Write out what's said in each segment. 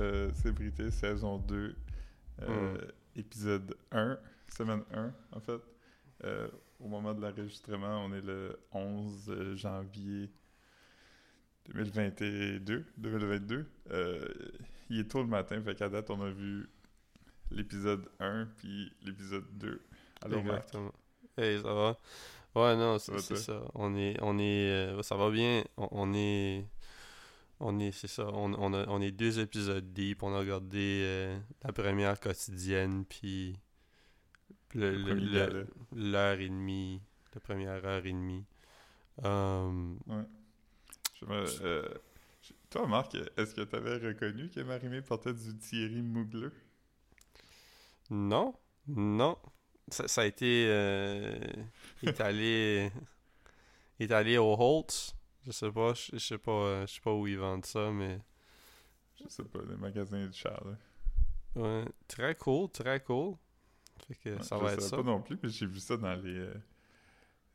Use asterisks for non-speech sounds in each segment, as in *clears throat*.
euh, Célébrité saison 2, euh, Hmm. épisode 1, semaine 1 en fait. Euh, au moment de l'enregistrement, on est le 11 janvier 2022. 2022. Euh, il est tôt le matin, fait qu'à date, on a vu l'épisode 1 puis l'épisode 2. Alors, Exactement. Hey, ça va? Ouais, non, c'est ça. On est, on est, euh, ça va bien. On, on est, on est, c'est ça. On, on, a- on est deux épisodes deep. On a regardé euh, la première quotidienne, puis le- l'heure et demie, la première heure et demie. Je me- euh, je- toi, Marc, est-ce que tu avais reconnu que Marimé portait du Thierry Mougleux? non, non. Ça, ça a été euh, étalé, étalé au Holtz. Je sais pas, je, je sais pas, euh, je sais pas où ils vendent ça, mais Je sais pas, les magasins de Charles. ouais, très cool, très cool. Fait que Ouais, ça je va être ça. pas non plus, mais j'ai vu ça dans les. euh,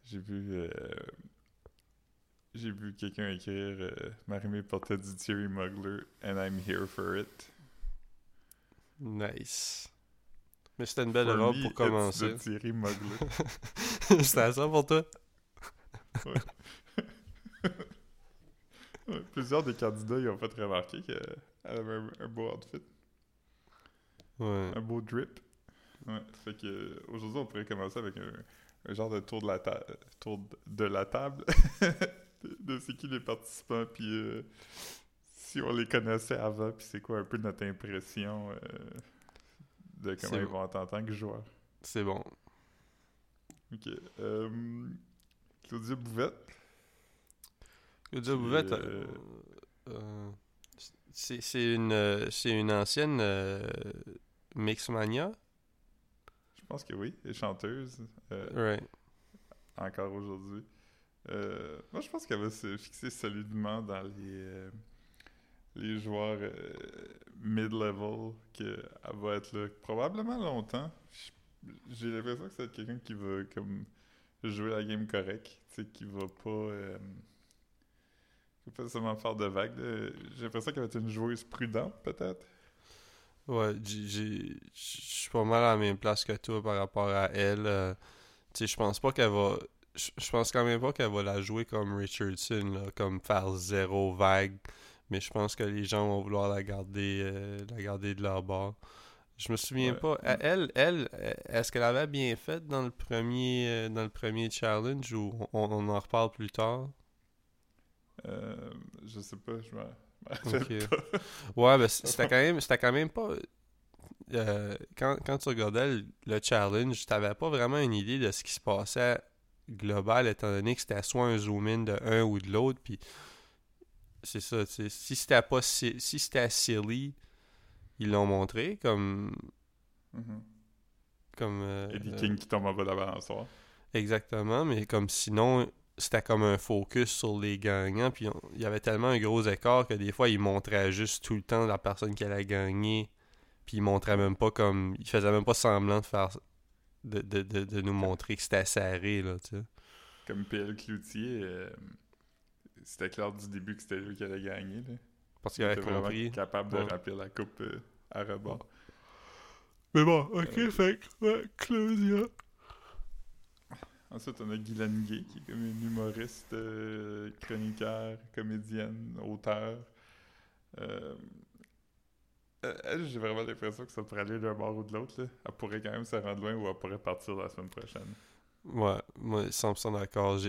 j'ai vu. euh, j'ai vu quelqu'un écrire euh, Marimé portait du Thierry Mugler and I'm here for it. Nice. Mais c'était une belle For robe me, pour commencer. Thierry Mugler. *laughs* c'était ça pour toi? Ouais, *laughs* Plusieurs des candidats ils ont fait remarquer qu'elle avait un, un beau outfit, Ouais. un beau drip. Ouais, fait que aujourd'hui on pourrait commencer avec un, un genre de tour de la table, tour de- la table *laughs* de, de c'est qui les participants puis euh, si on les connaissait avant puis c'est quoi un peu notre impression euh, de comment ils bon. vont être en tant que joueurs. C'est bon. Ok. Euh, Claudia Bouvette. Claudia euh, euh, euh, c'est une, c'est une ancienne Mixmania. Je pense que oui, est chanteuse. Ouais. encore aujourd'hui. Moi, je pense qu'elle va se fixer solidement dans les, les joueurs euh, mid-level, qu'elle va être là probablement longtemps. J'ai l'impression que c'est quelqu'un qui va comme jouer la game correct, tu sais, qui va pas, euh, va pas seulement faire de vagues. là. J'ai l'impression qu'elle va être une joueuse prudente, peut-être. Ouais, je suis pas mal à la même place que toi par rapport à elle. euh, tu sais, je pense pas qu'elle va. Je je pense quand même pas qu'elle va la jouer comme Richardson, là, comme faire zéro vague. Mais je pense que les gens vont vouloir la garder, euh, la garder de leur bord. Je me souviens Ouais. pas. Elle, elle, est-ce qu'elle avait bien fait dans le premier, euh, dans le premier challenge ou on, on en reparle plus tard? Euh, je sais pas, je m'en m'en rappelle Ok. pas. Ouais, c- *laughs* c'était quand même, c'était quand même pas. euh, quand, quand tu regardais le, le challenge, t'avais pas vraiment une idée de ce qui se passait global, étant donné que c'était soit un zoom-in de un ou de l'autre, puis c'est ça, si c'était pas si, si c'était silly, ils l'ont montré comme Mhm. comme euh, Eddie King qui tombe en bas de la balançoire. Exactement, mais comme sinon, c'était comme un focus sur les gagnants, puis il y avait tellement un gros écart que des fois, ils montraient juste tout le temps la personne qui allait gagner, puis ils montraient même pas comme... Ils faisaient même pas semblant de faire... de, de, de, de nous montrer que c'était serré, là, tu sais. Comme PL Cloutier, euh, c'était clair du début que c'était lui qui allait gagner. Là. Parce Il qu'il avait était vraiment compris. capable de Ouais. remplir la coupe euh, à rebord. Mais bon, ok, Euh, fait que, ouais, Claudia. Ensuite, on a Guylaine Gay, qui est comme une humoriste, euh, chroniqueur, comédienne, auteur. Euh, elle, j'ai vraiment l'impression que ça pourrait aller d'un bord ou de l'autre. Elle pourrait quand même se rendre loin ou elle pourrait partir la semaine prochaine. Ouais, moi, 100% d'accord.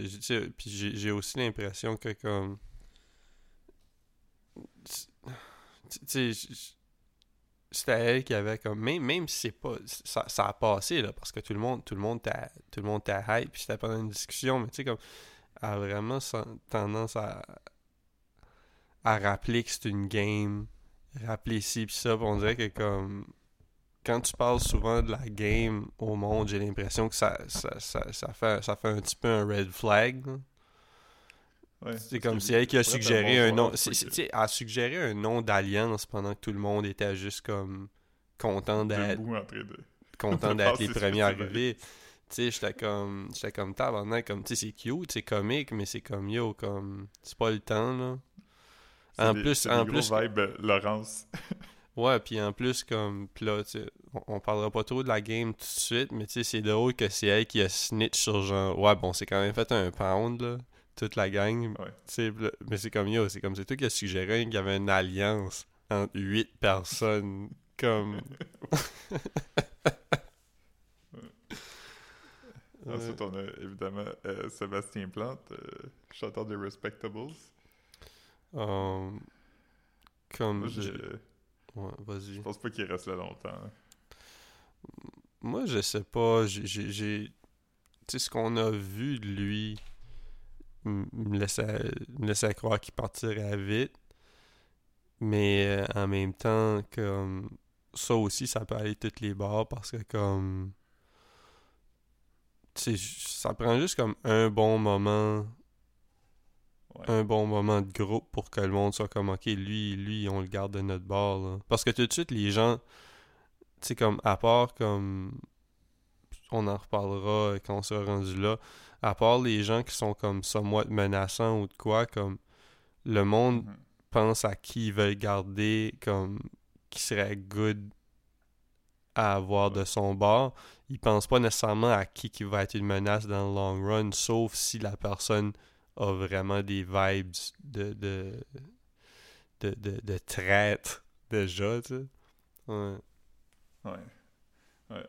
Puis j'ai aussi l'impression que comme... Tu sais, c'était elle qui avait comme... Même, même si c'est pas... Ça, ça a passé, là, parce que tout le monde tout le monde t'a hype, puis c'était pendant une discussion, mais tu sais, comme... Elle a vraiment tendance à... à rappeler que c'est une game, rappeler ci puis ça, puis on dirait que comme quand tu parles souvent de la game au monde, j'ai l'impression que ça, ça, ça, ça fait, ça fait un petit peu un red flag. Ouais, C'est comme si elle qui a suggéré un nom. Elle a suggéré un nom d'alliance pendant que tout le monde était juste comme content d'être de... content *laughs* d'être les premiers arrivés. Tu sais, j'étais comme j'étais comme tabarnak comme tu sais c'est cute, c'est comique mais c'est comme yo comme c'est pas le temps là. C'est En des- plus- en des plus gros vibes euh, Laurence. *laughs* Ouais, puis en plus, comme, pis là, tu on, on parlera pas trop de la game tout de suite, mais tu sais, c'est drôle que c'est elle qui a snitch sur genre, ouais, bon, c'est quand même fait un pound, là, toute la gang. Ouais. Mais c'est comme, yo, c'est comme, c'est toi qui as suggéré qu'il y avait une alliance entre huit personnes, *laughs* comme... Ouais. Ensuite, on a évidemment euh, Sébastien Plante, euh, chanteur des Respectables. Um, comme, Moi, je- ouais, vas-y. je pense pas qu'il reste là longtemps. hein. Moi, je sais pas. j'ai- Tu sais, ce qu'on a vu de lui me laissait, me laissait croire qu'il partirait vite. Mais euh, en même temps, comme. Ça aussi, ça peut aller toutes les bords parce que, comme. Ça prend juste comme un bon moment. Ouais. Un bon moment de groupe pour que le monde soit comme, ok, lui, lui, on le garde de notre bord. là. Parce que tout de suite, les gens. Tu sais, comme, à part comme on en reparlera quand on sera rendu là. À part les gens qui sont comme somewhat menaçants ou de quoi, comme le monde Mhm. pense à qui ils veulent garder comme qui serait good à avoir de son bord. Ils pensent pas nécessairement à qui qui va être une menace dans le long run, sauf si la personne a vraiment des vibes de de de, de, de traître déjà, tu sais. Ouais. Ouais.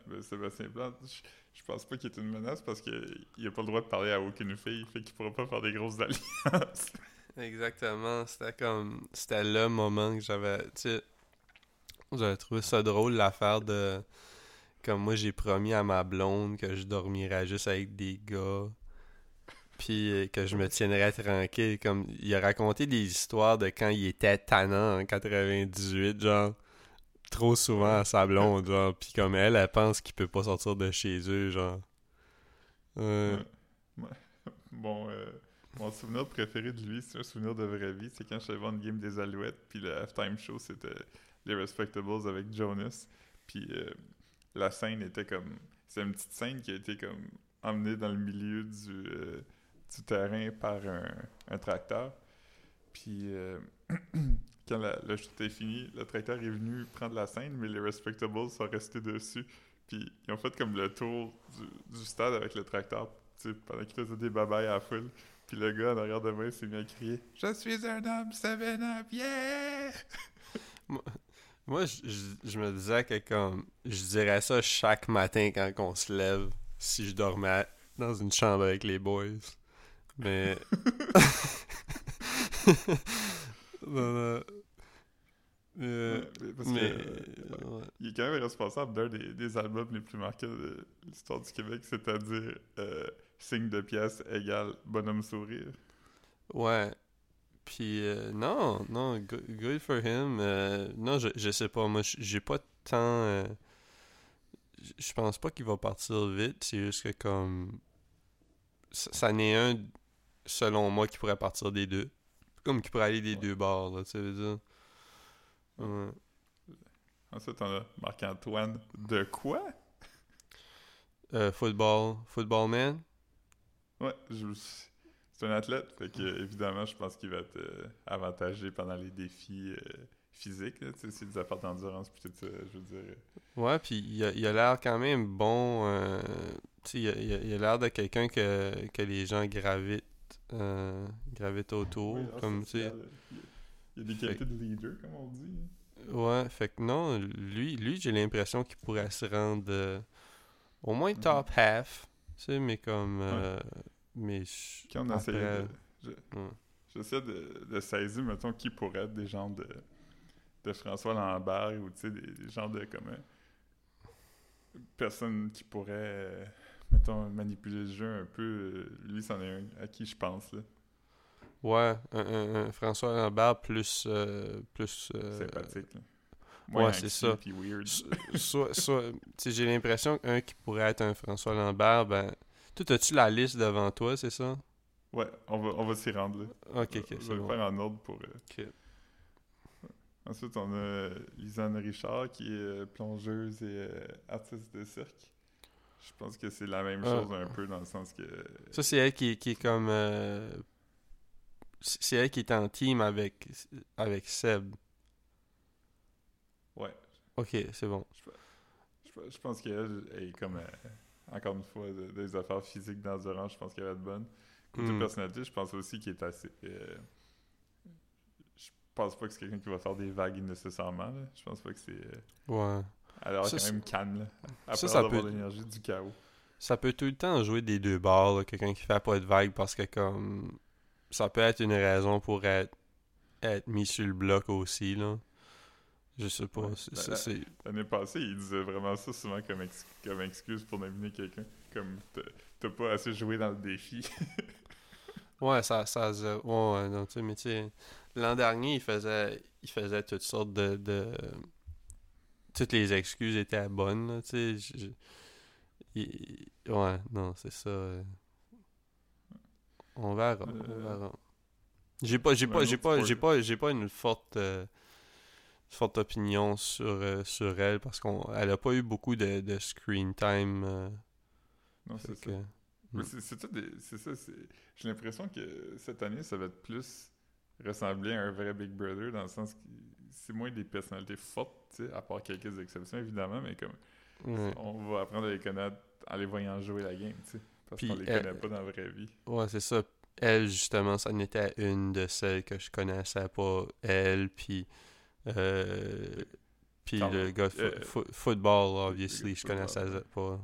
Ben Sébastien je, pense pas qu'il est une menace parce qu'il a pas le droit de parler à aucune fille, fait qu'il pourra pas faire des grosses alliances. *laughs* Exactement, c'était comme c'était le moment que j'avais tu sais j'avais trouvé ça drôle l'affaire de comme moi j'ai promis à ma blonde que je dormirais juste avec des gars puis euh, que je me tiendrais tranquille comme il a raconté des histoires de quand il était tannant en 98 genre trop souvent à sa blonde genre puis comme elle elle pense qu'il peut pas sortir de chez eux genre. Ouais. Bon, *laughs* euh, mon souvenir préféré de lui, c'est un souvenir de vraie vie, c'est quand je suis voir une game des Alouettes, puis le halftime show, c'était les Respectables avec Jonas, puis euh, la scène était comme... C'est une petite scène qui a été comme emmenée dans le milieu du, euh, du terrain par un, un tracteur, puis euh, *clears throat* quand la- le show était fini, le tracteur est venu prendre la scène, mais les Respectables sont restés dessus, puis ils ont fait comme le tour du, du stade avec le tracteur pendant qu'il faisait des babayes à la foule. Puis le gars en arrière de moi s'est mis à crier Je suis un homme, 7-up, yeah! Moi, je, je- je me disais que comme je dirais ça chaque matin quand on se lève si je dormais dans une chambre avec les boys. Mais *laughs* *laughs* non, non. Euh, Ouais, parce mais que, euh, ouais. il est quand même responsable d'un des, des albums les plus marquants de l'histoire du Québec, c'est-à-dire euh, Signe de pièce égale Bonhomme sourire. Ouais. Puis euh, non, non, good, good for him. Non, je, je sais pas, moi j'ai pas tant je pense pas qu'il va partir vite, c'est juste que comme ça, ça n'est un selon moi qui pourrait partir des deux. Comme qui pourrait aller des deux bords, là, tu veux dire. Ouais. Ensuite, on a Marc-Antoine de quoi? Euh, football, football man. Ouais, je- c'est un athlète, fait que évidemment, je pense qu'il va être euh, avantagé pendant les défis euh, physiques, là, c'est des affaires d'endurance, puis tout ça, je veux dire. Ouais, puis il a, il a l'air quand même bon. euh, tu sais, il a, il a- l'air de quelqu'un que, que les gens gravitent, euh, gravitent autour. Oui, comme, tu sais. Il y a des qualités de leader, comme on dit. Ouais, fait que non, lui, lui j'ai l'impression qu'il pourrait se rendre euh, au moins Mhm. top half. Tu sais, mais comme. euh, mais je- Quand on après- essayait de... je- ouais. J'essaie de, de saisir, mettons, qui pourrait être des gens de, de François Lambert ou, tu sais, des, des gens de, comme, euh, personnes qui pourraient, euh, mettons, manipuler le jeu un peu. lui, c'en est un à qui je pense, là. Ouais, un, un- un François Lambert plus. euh, plus euh, Sympathique, là. ouais, c'est ça. soit, soit, j'ai l'impression qu'un qui pourrait être un François Lambert, ben. Toi, as-tu la liste devant toi, c'est ça? Ouais, on va, on va s'y rendre, là. Ok, ok, je vais c'est le bon. faire en ordre pour... euh. Ensuite, on a Lisanne Richard, qui est plongeuse et artiste de cirque. Je pense que c'est la même Ah. chose un peu, dans le sens que... Ça, c'est elle qui, qui est comme. C'est elle qui est en team avec, avec Seb. Ouais. Ok, c'est bon. Je, je pense qu'elle est comme, euh, encore une fois, de- des affaires physiques d'endurance, je pense qu'elle va être bonne. Côté Hmm. personnalité, je pense aussi qu'il est assez. euh, je pense pas que c'est quelqu'un qui va faire des vagues nécessairement. Là. Je pense pas que c'est. euh, Ouais. alors, Ça, quand même calme. Là. Après ça avoir peut- l'énergie du chaos. Ça peut tout le temps jouer des deux bords, quelqu'un qui fait pas de vague parce que comme ça peut être une raison pour être, être mis sur le bloc aussi là. Je sais pas. Ouais. Ben, L'année passée, il disait vraiment ça souvent comme, ex- comme excuse pour nominer quelqu'un. Comme t'as- pas assez joué dans le défi. *laughs* Ouais, ça, ça, ouais, ouais, non, tu sais, mais tu sais, l'an dernier, il faisait, il faisait toutes sortes de, de, toutes les excuses étaient bonnes, là, tu sais, je- je- il- ouais, non, c'est ça. On verra, on Euh, verra. J'ai pas, j'ai un pas, j'ai pas, j'ai pas, j'ai pas une forte, euh, forte opinion sur, euh, sur elle parce qu'on, elle a pas eu beaucoup de, de screen time, euh, non, fait c'est ça. Mm. c'est ça. J'ai l'impression que cette année, ça va être plus ressembler à un vrai Big Brother dans le sens que c'est moins des personnalités fortes, à part quelques exceptions évidemment, mais comme on va apprendre à les connaître en les voyant jouer la game, tu sais. Parce Puis, qu'on les euh, connaît pas dans la vraie vie. Ouais, c'est ça. Elle, justement, ça n'était une de celles que je connaissais pas. Elle, puis. Euh, puis le gars de euh, fo- football, obviously, je connaissais pas.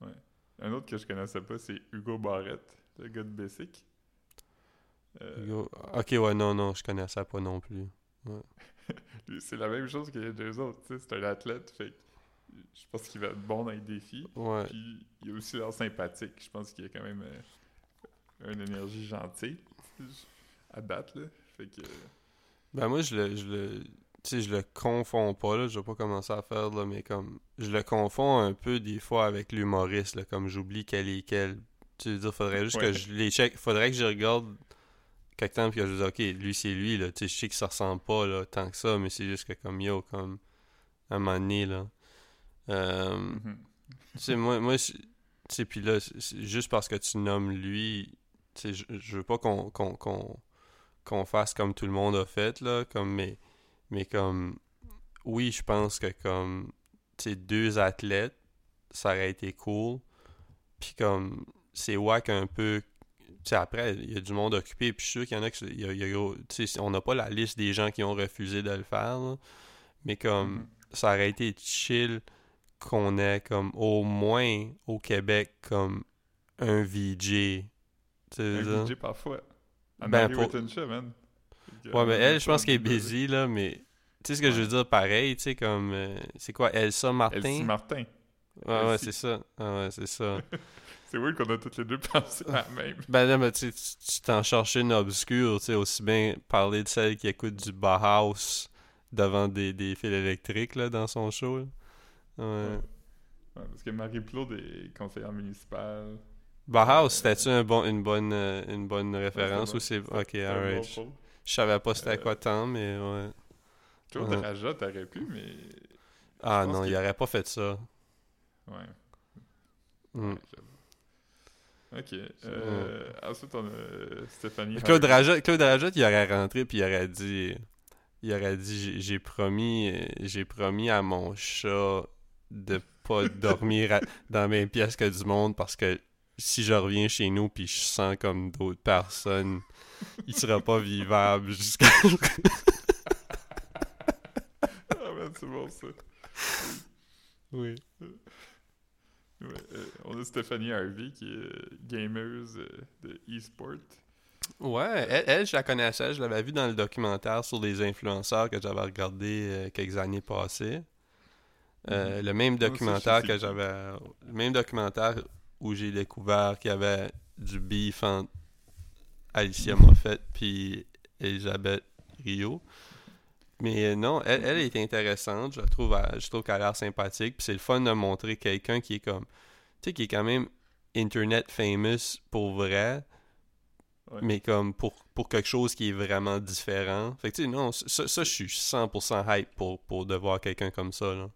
ouais. Un autre que je connaissais pas, c'est Hugo Barrett, le gars de Bessic. Euh, Yo- Ok, ouais, non, non, je connaissais pas non plus. *laughs* c'est la même chose que les deux autres, tu sais. C'est un athlète, fait que je pense qu'il va être bon dans les défis. Ouais. Puis il a aussi l'air sympathique. Je pense qu'il a quand même euh, une énergie gentille à date, là. Fait que. Ben, moi, je le. Je le tu sais, je le confonds pas, là. Je vais pas commencer à faire, là, mais comme. Je le confonds un peu des fois avec l'humoriste, là. Comme j'oublie quel est quel. Tu veux dire, faudrait juste Ouais. que je les check. Faudrait que je regarde quelque temps puis que je dise, ok, lui, c'est lui, là. Tu sais, je sais que ça ressemble pas, là, tant que ça, mais c'est juste que, comme yo, comme. À un moment donné, là. Euh, sais, moi, moi puis là, juste parce que tu nommes lui, je, je veux pas qu'on fasse comme tout le monde a fait, là, comme, mais, mais comme, oui, je pense que comme, tu deux athlètes, ça aurait été cool, puis comme, c'est wack un peu, après, il y a du monde occupé, puis je suis sûr qu'il y en a qui, y a- y a- on n'a pas la liste des gens qui ont refusé de le faire, là, mais comme, Mhm. ça aurait été chill qu'on ait comme au moins au Québec comme un VJ. Un? DJ parfois. Ben, Ben, pour- man. Ouais, mais elle, je pense qu'elle est busy, là, mais... Tu sais ce que je veux dire, pareil, tu sais, comme... euh, c'est quoi, Elsa Martin? Elsie Martin. ouais, ouais, Elsie. c'est ça. Ah ouais, c'est ça. *laughs* C'est weird qu'on a toutes les deux *laughs* pensé à la même. ben là, mais tu sais, tu tu t'en cherchais une obscure, tu sais, aussi bien parler de celle qui écoute du Bauhaus devant des, des fils électriques, là, dans son show, là. Ouais. Ouais. Parce que Marie-Claude est conseillère municipale. Bauhaus, c'était-tu un bon, une, bonne, euh, une bonne référence bon. ou c'est... Ok, alright. bon. Je savais pas c'était Euh, quoi tant, mais ouais. Claude Ouais. Raja, t'aurais pu, mais. Ah non, il aurait pas fait ça. Ouais. Mm. ouais, j'avoue. Ok. Euh, Ensuite, on a euh, Stéphanie. Claude Harvey. Rajot, Claude il aurait rentré puis il aurait dit il aurait dit j'ai- promis euh, j'ai promis à mon chat de pas *laughs* dormir à- dans mes pièces que du monde parce que si je reviens chez nous puis je sens comme d'autres personnes, il sera pas vivable jusqu'à Ah, man, c'est bon ça. Oui. Ouais, euh, on a Stéphanie Harvey qui est euh, gameuse euh, de e-sport. Ouais, elle, elle, je la connaissais, je l'avais vue dans le documentaire sur les influenceurs que j'avais regardé euh, quelques années passées. Euh, Mhm. Le même documentaire que j'avais. Le même documentaire où j'ai découvert qu'il y avait du beef entre Alicia Moffett puis Elisabeth Rio. Mais euh, non, elle, elle est intéressante, je trouve, à- je trouve qu'elle a l'air sympathique. Puis c'est le fun de montrer quelqu'un qui est comme. Tu sais, qui est quand même internet famous pour vrai, Ouais. mais comme pour, pour quelque chose qui est vraiment différent. Fait que tu sais, non, ça, ça je suis 100% hype pour, pour de voir quelqu'un comme ça, là.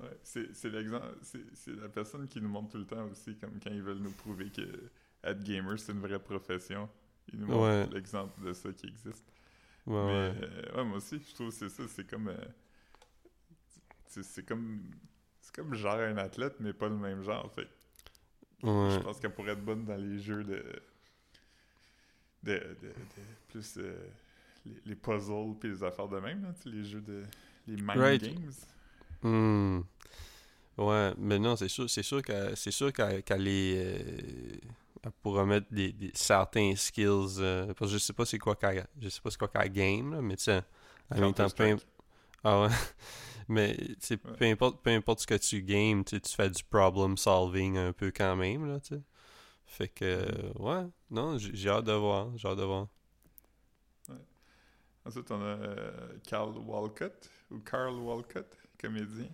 Ouais, c'est l'exemple, c'est la personne qui nous montre tout le temps aussi, comme quand ils veulent nous prouver que être gamer c'est une vraie profession. Il nous montre Ouais. l'exemple de ça qui existe. Ouais, Mais ouais. euh, ouais, moi aussi, je trouve que c'est ça. C'est comme. euh, c'est comme. C'est comme genre un athlète, mais pas le même genre. Fait Ouais. je pense qu'elle pourrait être bonne dans les jeux de. de, de, de- plus. euh, les, les puzzles puis les affaires de même, là, les jeux de. les mind Right. games. Hmm. Ouais, mais non, c'est sûr, c'est sûr qu'elle, c'est sûr qu'elle, qu'elle est, euh, elle pourra mettre des, des- certains skills, euh, parce que je sais pas c'est quoi qu'elle, je sais pas c'est quoi qu'elle game, là, mais tu sais, en même temps, peu, ah ouais, *laughs* mais Ouais. peu importe, peu importe ce que tu games, tu fais du problem solving un peu quand même, là, tu sais. Fait que, euh, ouais, non, j'ai j'ai hâte de voir, j'ai hâte de voir. Ensuite, on a euh, Carl Walcott, ou Carl Walcott, comédien?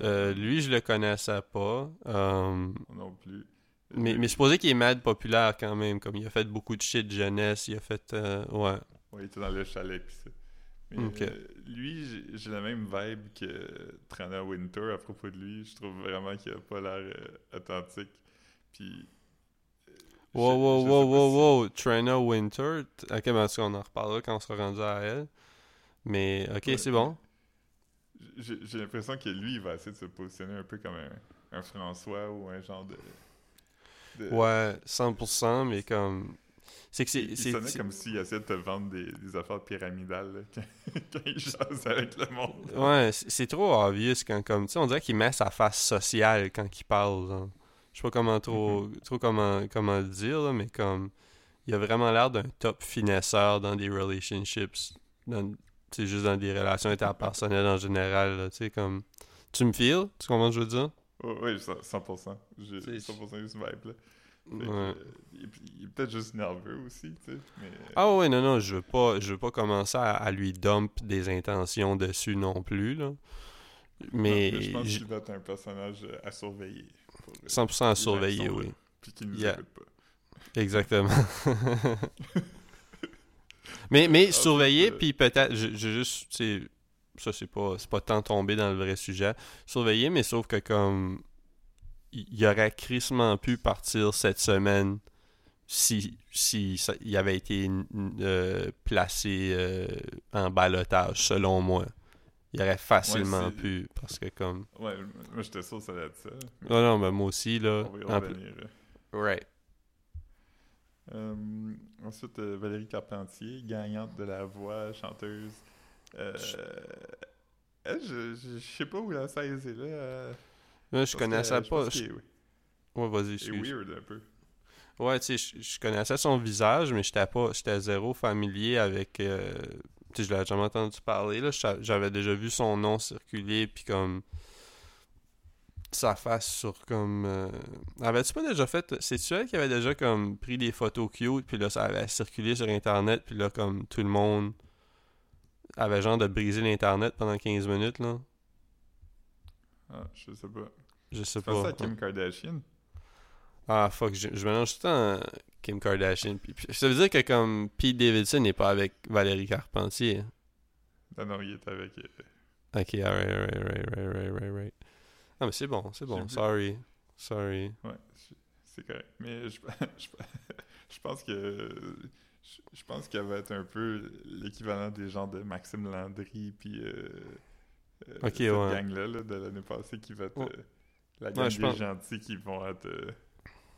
Euh, lui, je le connaissais pas, euh, Non plus. Mais, mais supposé qu'il est mad populaire quand même, comme il a fait beaucoup de shit jeunesse, il a fait... euh, ouais. Ouais, il était dans le chalet pis ça. Mais euh, lui, j'ai- la même vibe que Trana Winter à propos de lui. Je trouve vraiment qu'il a pas l'air authentique. Puis. je- Wow, wow, je wow, wow, si- wow, Trina Winter. Ok, ben, on en reparlera quand on sera rendu à elle. Mais, ok, Ouais. c'est bon. J'ai l'impression que lui, il va essayer de se positionner un peu comme un, un François ou un genre de. de- Ouais, 100%, mais comme... C'est que c'est... Il, sonnait comme s'il essayait de te vendre des, des affaires pyramidales là, *laughs* quand, quand il jase avec le monde. Ouais, c'est trop obvious quand, comme... Tu sais, on dirait qu'il met sa face sociale quand il parle, genre. Je sais pas comment trop... trop comment, comment le dire, là, mais comme... Il a vraiment l'air d'un top finesseur dans des relationships. Dans, sais, juste dans des relations interpersonnelles en général, tu sais, comme... Tu me files? Tu comprends ce que je veux dire? Oh, oui, 100%. J'ai C'est- 100% eu ce vibe-là. Ouais. euh, il, il est peut-être juste nerveux aussi, tu sais. Mais, Ah ouais, non, non, je veux pas, je veux pas commencer à, à lui dump des intentions dessus non plus, là. Mais, non, je pense qu'il va être un personnage euh, à surveiller. pour, euh, 100% à surveiller, oui. Puis qui nous Yeah. écoutent pas. Exactement. *laughs* mais, mais Ah, surveiller, c'est- puis peut-être, je, je juste, ça c'est pas, c'est pas tant tombé dans le vrai sujet. Surveiller, mais sauf que comme, il aurait crissement pu partir cette semaine si, si ça- il avait été euh, placé euh, en balotage, selon moi. Il aurait facilement pu, parce que comme... Ouais, moi j'étais sûr que ça allait être ça. mais Non, non, mais moi aussi, là... on va y en revenir. euh. Right. Euh, ensuite, euh, Valérie Carpentier, gagnante de la voix, chanteuse. Euh, je, je, je sais pas où la saisir là. euh, Là, je parce connaissais que je pas... je- est- Ouais, vas-y, est excuse. weird un peu. Ouais, tu sais, je, je connaissais son visage, mais j'étais pas, j'étais zéro familier avec. euh, tu sais, je l'avais jamais entendu parler là. J'a- J'avais déjà vu son nom circuler, puis comme sa face sur comme. euh, Avais-tu pas déjà fait C'est-tu elle qui avait déjà comme pris des photos cute, puis là ça avait circulé sur internet, puis là comme tout le monde avait genre de briser l'internet pendant 15 minutes là? Ah, je sais pas. Je sais Tu penses pas. à Kim Kardashian? Ah fuck, je, je mélange tout le temps Kim Kardashian. Puis- puis ça veut dire que comme Pete Davidson n'est pas avec Valérie Carpentier. Non, non, il est avec. euh, Ok, alright, alright, alright, alright, alright, alright. Ah mais c'est bon, c'est bon. Sorry. Sorry. Ouais, c'est correct. Mais je, *laughs* je, je pense que. Je, je pense qu'elle va être un peu l'équivalent des gens de Maxime Landry, puis. Euh, euh, cette ouais. gang-là là, de l'année passée qui va être. Ouais. euh, la gang je des pense- gentils qui vont être euh,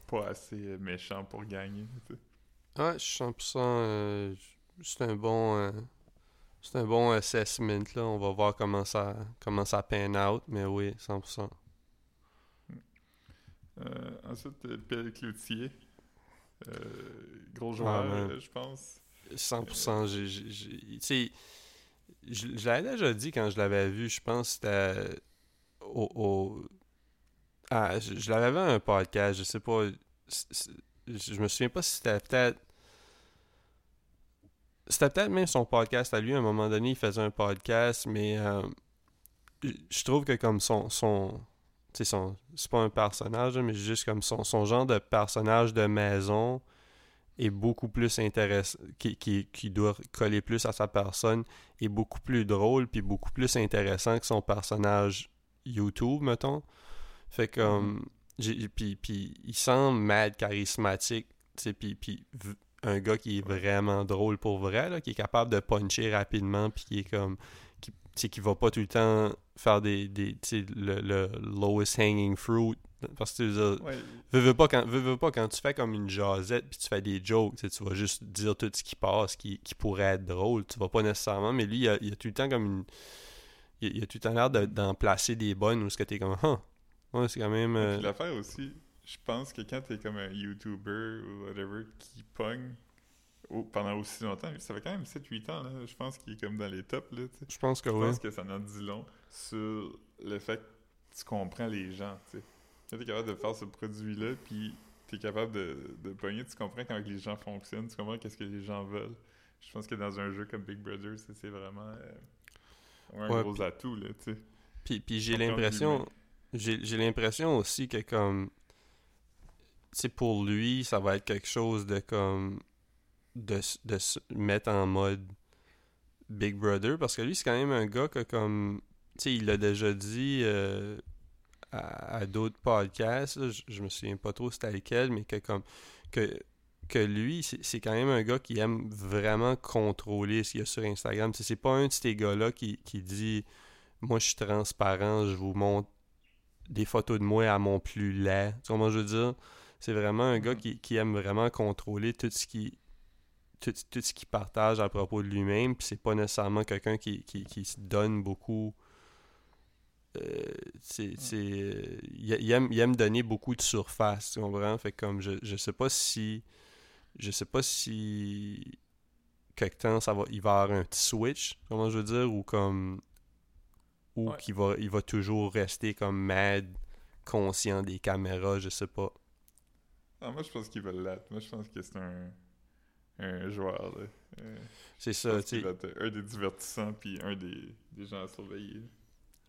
pas assez méchants pour gagner. tu sais. Ouais, je suis 100%. euh, c'est un bon. C'est un bon assessment là. On va voir comment ça, comment ça pan out. Mais oui, 100%. Euh, ensuite, euh, Pierre Cloutier. Euh, gros joueur, man. euh, je pense. 100%. j'ai- j'ai- j'ai- Tu sais, je, je l'avais déjà dit quand je l'avais vu, je pense que c'était au. au- Ah, je, je l'avais vu à un podcast, je sais pas. c'est- c'est- Je je me souviens pas si c'était peut-être. C'était peut-être même son podcast à lui, à un moment donné, il faisait un podcast, mais euh, je- trouve que comme son. son son. C'est pas un personnage, mais juste comme son, son genre de personnage de maison est beaucoup plus intéressant, qui, qui, qui doit coller plus à sa personne, est beaucoup plus drôle, puis beaucoup plus intéressant que son personnage YouTube, mettons. Fait que, Mhm. comme, j'ai- puis, puis il semble mad charismatique, tu sais, puis, puis un gars qui est vraiment drôle pour vrai, là, qui est capable de puncher rapidement, puis qui est comme. qui, tu sais, qui va pas tout le temps faire des. des tu sais, le, le lowest hanging fruit. Parce que tu veux dire, Ouais. veux, veux pas quand, veux, veux pas quand tu fais comme une jasette puis tu fais des jokes, tu vas juste dire tout ce qui passe qui, qui pourrait être drôle. Tu vas pas nécessairement, mais lui, il a, il a tout le temps comme une. Il, il a tout le temps l'air de- d'en placer des bonnes où ce que t'es comme. Ah, ouais, c'est quand même. Euh, l'affaire aussi, je pense que quand t'es comme un YouTuber ou whatever qui pogne au- pendant aussi longtemps, ça fait quand même 7-8 ans, là, je pense qu'il est comme dans les tops, là, je pense que Je oui. pense que ça en dit long sur le fait que tu comprends les gens, tu sais. Quand t'es capable de faire ce produit-là, puis t'es capable de, de pogner, tu comprends comment les gens fonctionnent, tu comprends qu'est-ce que les gens veulent. Je pense que dans un jeu comme Big Brother, c'est vraiment euh, un Ouais, gros atout, là, tu sais. Puis, puis j'ai l'impression. j'ai l'impression aussi que comme. Pour lui, ça va être quelque chose de comme. De, de se mettre en mode Big Brother. Parce que lui, c'est quand même un gars que comme. Tu sais, il l'a déjà dit euh, à, d'autres podcasts. je, me souviens pas trop c'était lequel, mais que comme. Que, que lui, c'est quand même un gars qui aime vraiment contrôler ce qu'il y a sur Instagram. C'est pas un de ces gars-là qui, qui dit Moi, je suis transparent, je vous montre des photos de moi à mon plus laid. Tu comment je veux dire? C'est vraiment un gars Mhm. qui, qui aime vraiment contrôler tout ce qui tout, tout ce qu'il partage à propos de lui-même. Puis c'est pas nécessairement quelqu'un qui, qui, qui se donne beaucoup. Euh, c'est, c'est, euh, il, aime, il aime donner beaucoup de surface, tu comprends? Fait comme je, je sais pas si. Je sais pas si. Quelque temps, ça va, il va avoir un petit switch, comment je veux dire, ou comme. Ou Ouais. qu'il va, il va toujours rester comme mad, conscient des caméras, je sais pas. Ah, moi, je pense qu'il va l'être. Moi, je pense que c'est un, un joueur. Euh, C'est ça, tu sais. un des divertissants, puis un des, des gens à surveiller.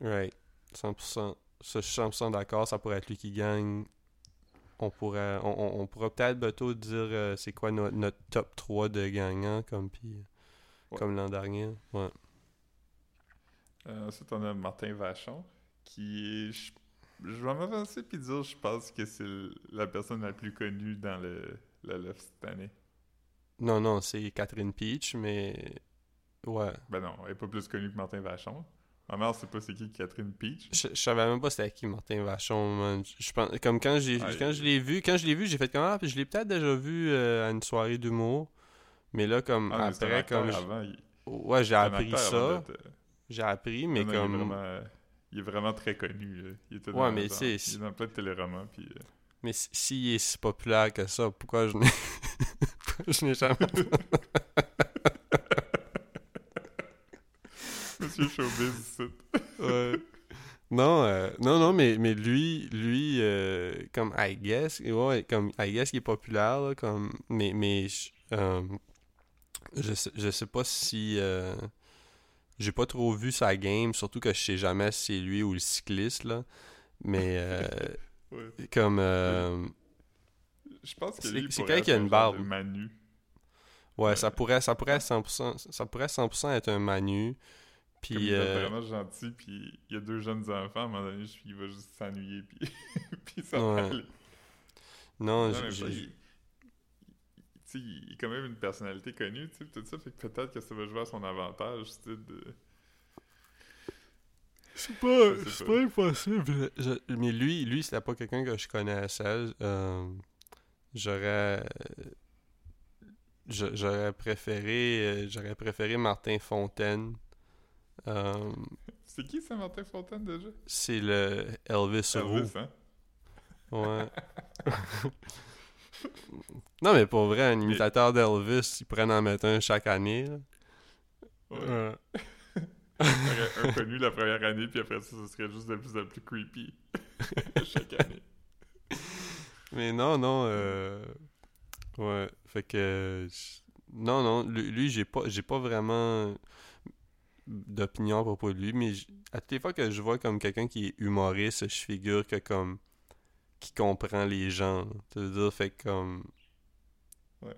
Right. 100%. Ça, je suis 100% d'accord. Ça pourrait être lui qui gagne. On pourrait, on, on, peut-être bientôt dire euh, c'est quoi no- notre top 3 de gagnants comme, Ouais. comme l'an dernier. Ouais. Euh, ensuite, on a Martin Vachon, qui est... Je, je vais m'avancer puis dire, je pense que c'est la personne la plus connue dans le, la LEF cette année. Non, non, c'est Catherine Peach, mais. Ouais. Ben non, elle est pas plus connue que Martin Vachon. Ma mère, c'est pas c'est qui Catherine Peach. Je, je savais même pas c'était qui Martin Vachon, man. Je, je pense, comme quand j'ai quand je l'ai vu, quand je l'ai vu, j'ai fait comme ah, puis je l'ai peut-être déjà vu euh, à une soirée d'humour. Mais là, comme Ah, après, comme. j- avant, il- Ouais, j'ai appris ça. euh, J'ai appris, mais non, comme. Il est, vraiment, très connu. là. Il était Ouais, dans, mais dans- c'est- Il est dans plein de téléromans, puis... euh, Mais si- s'il est si populaire que ça, pourquoi je n'ai *laughs* je n'ai jamais *laughs* Monsieur Showbiz. Ouais. Non, euh, non, non, mais, mais lui, lui, euh, comme I guess, ouais, comme I guess il est populaire, là, comme, mais, mais je, je, sais, je sais pas si, j'ai pas trop vu sa game, surtout que je sais jamais si c'est lui ou le cycliste, là, mais euh, *laughs* Ouais. comme, euh, Je pense que C'est- quelqu'un qui a une barbe. Manu. ouais, Ouais. ça pourrait, ça pourrait 100%, ça pourrait 100% être un Manu, Comme puis, il est euh, vraiment gentil, puis il y a deux jeunes enfants, à un moment donné, il va juste s'ennuyer, puis, *laughs* puis ça Ouais. va aller. non, Non, j'ai- il, est quand même une personnalité connue, tu sais, tout ça, fait que peut-être que ça va jouer à son avantage, tu sais, de... C'est pas, c'est pas. impossible. Je- mais lui, lui c'était pas quelqu'un que je connaissais. Euh, j'aurais. J'aurais préféré. euh, J'aurais préféré Martin Fontaine. Euh, C'est qui Saint-Martin Fontaine, déjà? c'est le Elvis Roux. Elvis, hein? Ouais. *laughs* non, mais pour vrai, un imitateur d'Elvis, ils pourraient en mettre un chaque année. là. Ouais. *laughs* Aurait un connu la première année, puis après ça, ce serait juste de plus en plus creepy. *laughs* Chaque année. Mais non, non, euh... Ouais, fait que... Non, non, lui, lui, j'ai pas, j'ai pas vraiment d'opinion à propos de lui, mais j- à toutes les fois que je vois comme quelqu'un qui est humoriste, je figure que comme... qui comprend les gens, tu veux dire, fait comme... Ouais.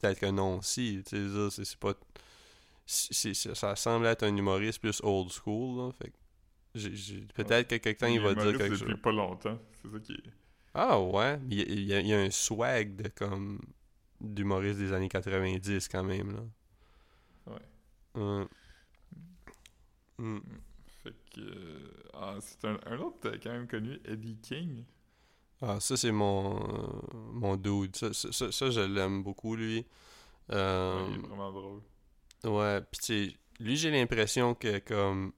Peut-être que non aussi, tu veux dire, c'est pas... ça semble être un humoriste plus old school, là, fait j'ai- Peut-être que quelqu'un, il va dire quelque depuis chose. pas longtemps, c'est ça qui est... Ah ouais, il y, a, il y a- il y a un swag de comme d'humoristes des années 90 quand même, là. Ouais. Ouais. Mm. Fait que. euh, ah, c'est un, un autre euh, quand même connu, Eddie King. Ah, ça, c'est mon, euh, mon dude. Ça, ça, ça, ça, je l'aime beaucoup, lui. Euh, Ouais, il est vraiment drôle. Ouais, pis tu sais, lui, j'ai l'impression que comme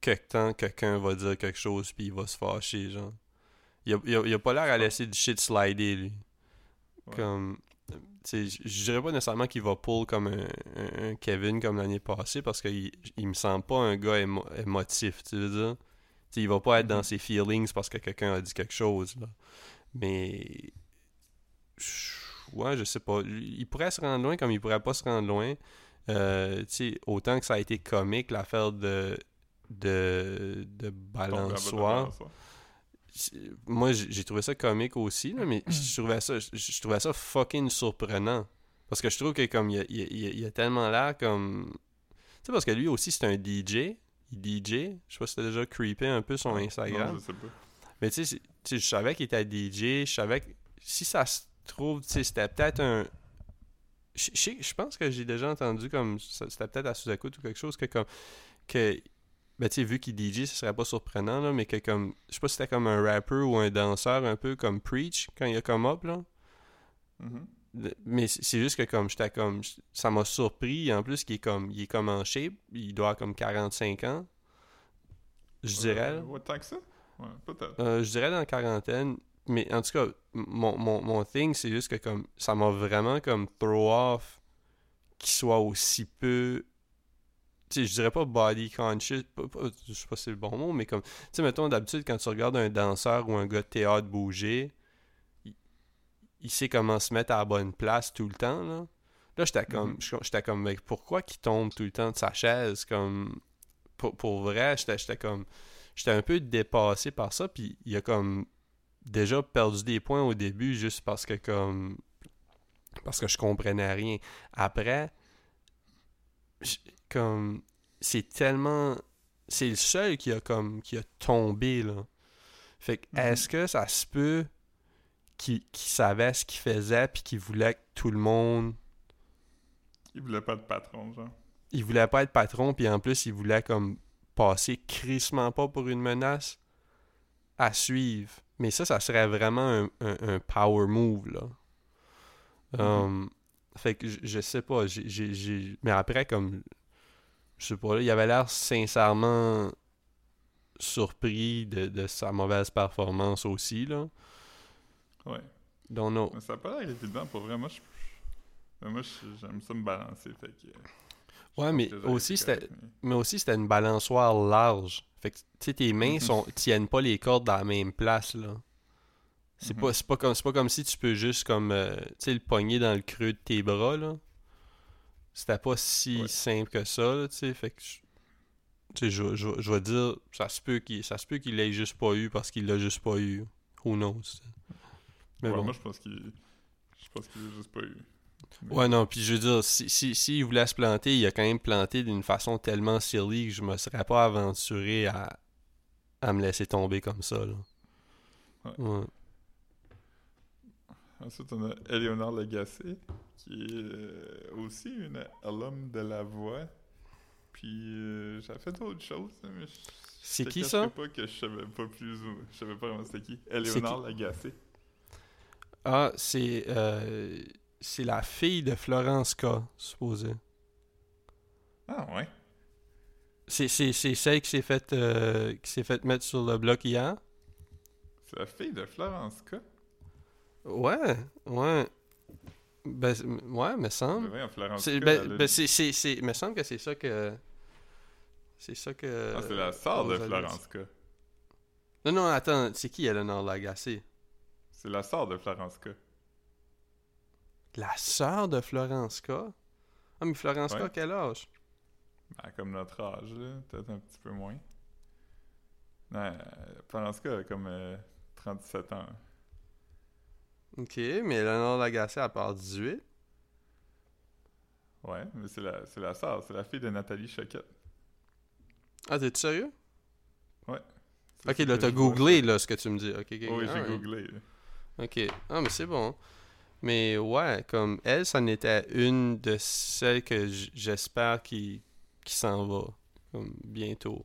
quelque temps, quelqu'un va dire quelque chose puis il va se fâcher, genre. Il a, il a, il a pas l'air à laisser du shit slider, lui. Ouais. Comme, tu sais, je dirais pas nécessairement qu'il va pull comme un, un- un Kevin comme l'année passée parce qu'il il me semble pas un gars émo- émotif, tu veux dire. Tu sais, il va pas être dans Mhm. ses feelings parce que quelqu'un a dit quelque chose, là. Mais ouais, je sais pas. Il pourrait se rendre loin comme il pourrait pas se rendre loin. Euh, autant que ça a été comique l'affaire de de de balançoire. Moi, j'ai trouvé ça comique aussi, là, mais je trouvais ça je, trouvais ça fucking surprenant parce que je trouve que comme il a, il a- il a- il a tellement l'air comme tu sais parce que lui aussi c'est un DJ, DJ, je sais pas si t'as déjà creepé un peu son Non, Instagram. je sais pas. Mais tu sais, je savais qu'il était DJ, je savais que si ça se trouve, tu sais, c'était peut-être un. Je, je sais- je pense que j'ai déjà entendu comme. C'était peut-être à sous-écoute ou quelque chose que comme. Que. Ben, tu sais, vu qu'il DJ, ce serait pas surprenant, là, mais que comme. Je sais pas si c'était comme un rapper ou un danseur un peu comme Preach quand il a come up, là. Mhm. Le- Mais c'est juste que comme j'étais comme. Ça m'a surpris, en plus, qu'il est comme. Il est comme en shape, il doit avoir comme 45 ans. Je dirais. Euh, tant que ça? Ouais, peut-être. Euh, je dirais dans la quarantaine. Mais en tout cas, mon, mon, mon thing, c'est juste que comme ça m'a vraiment comme throw off qu'il soit aussi peu. Tu sais, je dirais pas body conscious, pas- pas- je sais pas si c'est le bon mot, mais comme. Tu sais, mettons, d'habitude, quand tu regardes un danseur ou un gars de théâtre bouger, il sait comment se mettre à la bonne place tout le temps, là. Là, j'étais comme. Mhm. J'étais comme, pourquoi qu'il tombe tout le temps de sa chaise? Comme. Pour, pour vrai, j'étais j'étais comme. J'étais un peu dépassé par ça, puis il a comme déjà perdu des points au début juste parce que comme parce que je comprenais rien. Après comme c'est tellement c'est le seul qui a comme qui a tombé là. Fait que Mhm. est-ce que ça se peut qu'il savait ce qu'il faisait puis qu'il voulait que tout le monde Il voulait pas de patron, genre. il voulait pas être patron puis en plus il voulait comme passer crissement pas pour une menace à suivre. Mais ça, ça serait vraiment un, un- un power move là. Mhm. Um, fait que je, je sais pas, j'ai, j'ai- j'ai- mais après comme je sais pas là, il avait l'air sincèrement surpris de, de sa mauvaise performance aussi là. Ouais. Don't know. Mais ça a pas l'air évident pour vrai. Moi, je- j'aime ça me balancer. Fait que. Ouais, mais aussi, c'était- mais- aussi, c'était une balançoire large. Fait que, tu sais, tes mains Mhm. sont, tiennent pas les cordes dans la même place, là. C'est Mhm. pas, c'est pas, comme, c'est pas comme si tu peux juste, comme, euh, tu sais, le pogner dans le creux de tes bras, là. C'était pas si Ouais. simple que ça, là, tu sais. Fait que, je- tu sais, je, je, je vais dire, ça se peut qu'il, ça se peut qu'il l'ait juste pas eu parce qu'il l'a juste pas eu. Who knows? Mais Ouais, bon. Moi, je pense qu'il. Je pense qu'il a juste pas eu. Mais- Ouais, non, puis je veux dire, si, si, s'il voulait se planter, il a quand même planté d'une façon tellement silly que je me serais pas aventuré à, à me laisser tomber comme ça, là. Ouais. Ouais. Ensuite, on a Eleonore Lagacé, qui est aussi une alum de la voix. Puis, euh, j'ai fait d'autres choses, hein, mais je- C'est je qui, ça? pas que je savais pas plus. Je savais pas vraiment c'était qui. Eleonore Lagacé. Ah, c'est euh, c'est la fille de Florence K, supposé. Ah, ouais. C'est, c'est, c'est celle qui s'est faite euh, qui s'est fait mettre sur le bloc hier? C'est la fille de Florence K? Ouais, ouais. Ben, ouais, me Mais semble. Florence C'est, K, ben, ben, c'est, me semble que c'est ça que. C'est ça que. Ah, c'est la sœur de Florence K. Non, non, attends, c'est qui Eleanor Lagacé? C'est la sœur de Florence K. La sœur de Florence K? Ah, mais Florence K, Ouais. quel âge? Ben, comme notre âge, là. Peut-être un petit peu moins. Non, euh, Florence K a comme euh, 37 ans. Ok, mais Eleanor Lagacé, elle part 18. Ouais, mais c'est la, c'est la sœur, c'est la fille de Nathalie Choquette. Ah, t'es-tu sérieux? C'est Ok, là, t'as googlé, là, ce que tu me dis. Ok, ok. Oui, j'ai googlé. là. Ok. Ah, mais c'est bon. Mais ouais, comme elle, c'en était une de celles que j'espère qui, qui s'en va comme bientôt.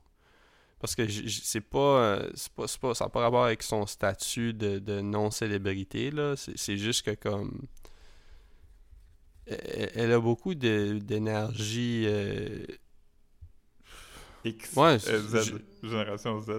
Parce que c'est pas, c'est pas, pas, Ça n'a pas rapport avec son statut de, de non-célébrité, là. C'est juste que comme. Elle, a beaucoup d'énergie. Euh, X, ouais, euh, Z, génération Z.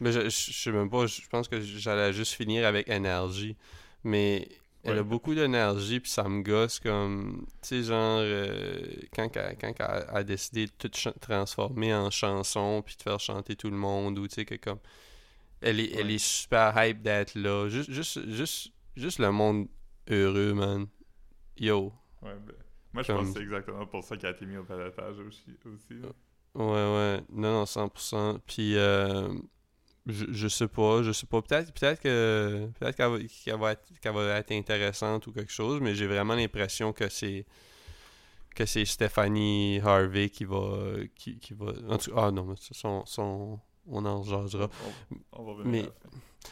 mais je, je, sais même pas, je pense que j'allais juste finir avec énergie. Mais elle a beaucoup d'énergie, puis ça me gosse comme. Tu sais, genre, euh, quand, elle, quand elle a décidé de tout transformer en chanson, puis de faire chanter tout le monde, ou tu sais, que comme. Elle est, elle est super hype d'être là. Juste, juste, juste, juste le monde heureux, man. Yo. Ouais, ben, moi, je pense que c'est exactement pour ça qu'elle a été mise au paletage aussi. aussi Ouais, ouais. Non, non, 100%. Puis, euh, je, je sais pas, je sais pas. Peut-être peut-être que peut-être qu'elle va, qu'elle va, être, va intéressante ou quelque chose, mais j'ai vraiment l'impression que c'est que c'est Stephanie Harvey qui va qui, qui va en tout, ah non mais son, son on en jasera mais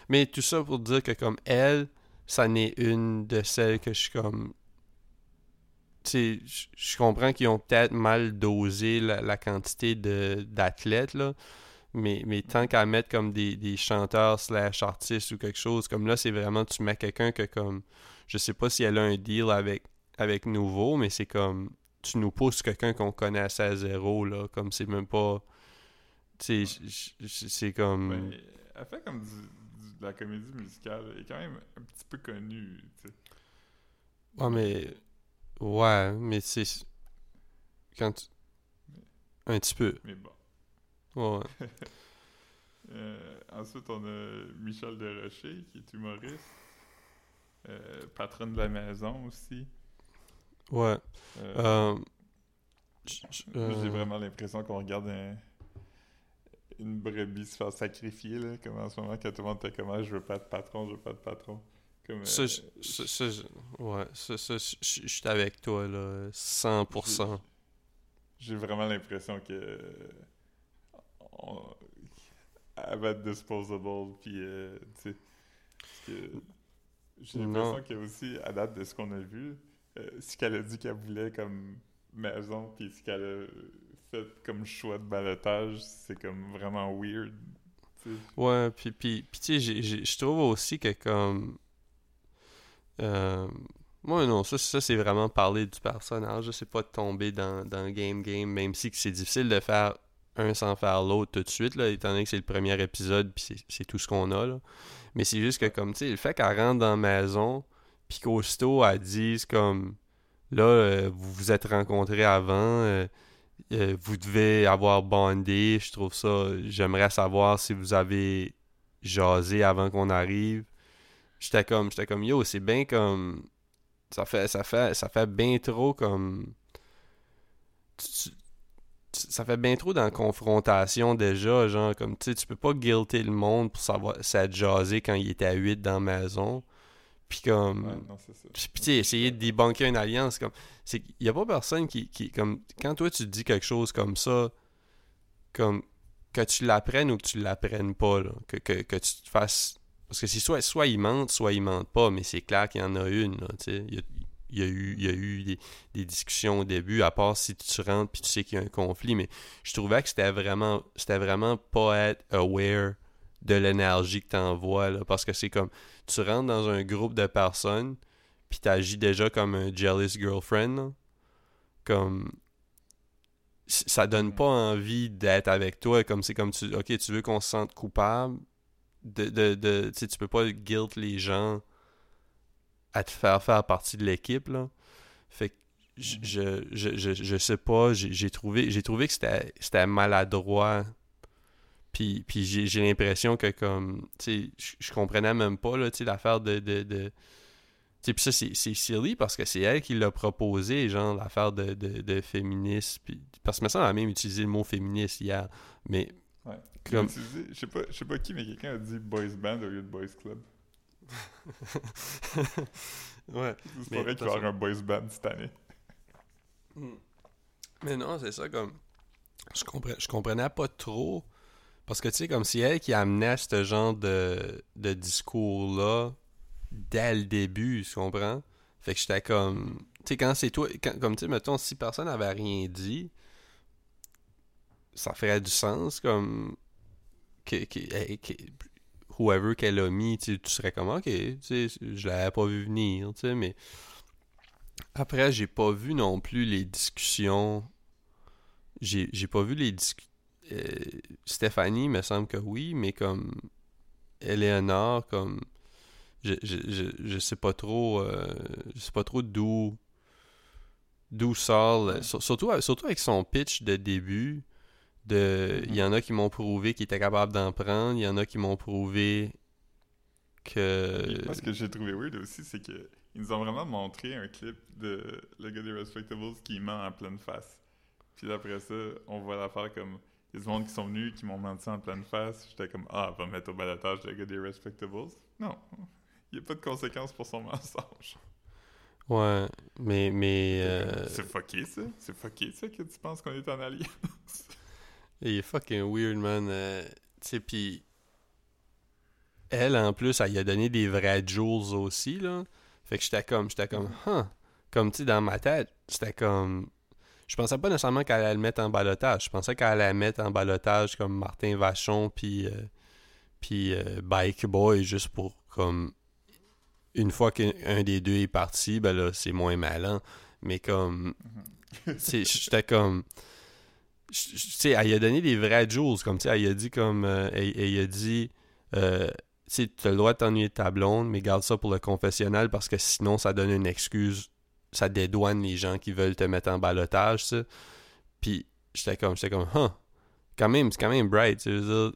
mais tout ça pour dire que comme elle ça n'est une de celles que je suis comme tu sais je comprends qu'ils ont peut-être mal dosé la, la quantité d'athlètes là mais, mais tant qu'à mettre comme des, des, chanteurs slash artistes ou quelque chose, comme là, c'est vraiment, tu mets quelqu'un que comme, je sais pas si elle a un deal avec, avec Nouveau, mais c'est comme, tu nous pousses quelqu'un qu'on connaît à zéro, là, comme c'est même pas, tu sais, c'est comme... elle fait comme de la comédie musicale, elle est quand même un petit peu connue, tu sais. Ouais, mais... Ouais, mais c'est... Quand tu... Un petit peu. Mais bon. Ouais. *laughs* euh, ensuite, on a Michel Desrochers, qui est humoriste. Euh, patronne de la maison aussi. Ouais. Euh, euh J'ai vraiment l'impression qu'on regarde une brebis se faire sacrifier, là, comme en ce moment, quand tout le monde était comme ah, je veux pas de patron, je veux pas de patron. Comme, ça, ça, ouais, ça je suis avec toi, là, 100%. J'ai vraiment l'impression que on, va être disposable, puis euh, tu sais, j'ai l'impression qu'il y a aussi, à date de ce qu'on a vu, euh, ce qu'elle a dit qu'elle voulait comme maison, puis ce qu'elle a fait comme choix de balotage, c'est comme vraiment weird. Ouais, puis, puis, puis tu sais, je trouve aussi que comme... Euh, moi, non, ça, ça c'est vraiment parler du personnage. C'est pas de tomber dans, dans game game, même si c'est difficile de faire un sans faire l'autre tout de suite, là, étant donné que c'est le premier épisode, puis c'est tout ce qu'on a. Là. Mais c'est juste que, comme, tu sais, le fait qu'elle rentre dans la maison, puis qu'aussitôt, elle dise, comme, là, euh, vous vous êtes rencontrés avant, euh, euh, vous devez avoir bondé, je trouve ça, j'aimerais savoir si vous avez jasé avant qu'on arrive. J'étais comme, j'étais comme, yo, c'est bien comme, ça fait, ça fait, ça fait bien trop comme, ça fait bien trop dans la confrontation déjà, genre comme tu sais, tu peux pas guilter le monde pour savoir ça jaser quand il était à 8 dans la maison. Puis comme ouais, puis tu sais essayer de débunker une alliance comme c'est il y a pas personne qui, qui comme quand toi tu dis quelque chose comme ça comme que tu l'apprennes ou que tu l'apprennes pas là, que, que, que tu te fasses parce que c'est soit soit ils mentent soit ils mentent pas mais c'est clair qu'il y en a une là, tu sais il y a eu, il y a eu des, discussions au début, à part si tu rentres puis tu sais qu'il y a un conflit, mais je trouvais que c'était vraiment c'était vraiment pas être aware de l'énergie que tu envoies, parce que c'est comme, tu rentres dans un groupe de personnes, puis tu agis déjà comme un jealous girlfriend, comme, ça donne pas envie d'être avec toi, comme c'est comme tu, ok, tu veux qu'on se sente coupable, de, de tu peux pas guilt les gens à te faire faire partie de l'équipe. Là. Fait que je, je, je, je sais pas, j'ai trouvé, j'ai trouvé que c'était maladroit. Puis, puis j'ai l'impression que comme, tu sais, je comprenais même pas, là, tu sais, l'affaire de... de, de puis ça, c'est silly parce que c'est elle qui l'a proposé, genre, l'affaire de, de, de féministe. Puis, parce que ça, a même utilisé le mot féministe hier. Mais. Ouais. Comme... Je sais pas, sais pas qui, mais quelqu'un a dit boys band au lieu de boys club. *laughs* ouais. C'est vrai qu'il va y avoir un boys band cette année. Hmm. Mais non, c'est ça comme. Je, comprenais, je comprenais pas trop. Parce que tu sais, comme si elle qui amenait ce genre de, de discours-là dès le début, tu comprends? Fait que j'étais comme. Tu sais, quand c'est toi. quand- comme tu sais, mettons, si personne n'avait rien dit, ça ferait du sens, comme. Que, que, que- whoever qu'elle a mis, tu serais comme, ok, je l'avais pas vu venir, mais. Après, j'ai pas vu non plus les discussions. J'ai pas vu les discussions. Stéphanie, me semble que oui, mais comme. Eleanor, comme je, je, je, je sais pas trop euh, je sais pas trop d'où d'où sur- surtout surtout avec son pitch de début de il y en a qui m'ont prouvé qu'il était capable d'en prendre il y en a qui m'ont prouvé que Moi, ce que j'ai trouvé weird aussi, c'est que ils nous ont vraiment montré un clip de le gars des Respectables qui ment en pleine face. Puis après ça, on voit l'affaire comme. Il y a du monde qui sont venus, qui m'ont menti en pleine face. J'étais comme, ah, va mettre au balotage le gars des Respectables. Non. *laughs* Il n'y a pas de conséquences pour son mensonge. ouais mais mais euh, C'est fucké, ça. C'est fucké, ça, que tu penses qu'on est en alliance. Il est fucking weird, man. Euh, tu sais, pis... Elle, en plus, elle y a donné des vrais jewels aussi, là. Fait que j'étais comme, j'étais comme, huh. Comme, tu sais, dans ma tête, c'était comme... Je pensais pas nécessairement qu'elle allait le mettre en balotage. Je pensais qu'elle allait mettre en balotage comme Martin Vachon puis euh, puis euh, Bike Boy juste pour comme une fois qu'un un des deux est parti, ben là c'est moins malin. Mais comme sais, j'étais comme tu sais, elle a donné des vrais jewels comme tu sais, elle a dit comme euh, elle, elle a dit euh, tu as le droit de t'ennuyer de ta blonde, mais garde ça pour le confessionnal parce que sinon ça donne une excuse ça dédouane les gens qui veulent te mettre en balotage, ça. Puis j'étais comme, j'étais comme, huh, quand même, c'est quand même bright, tu veux dire,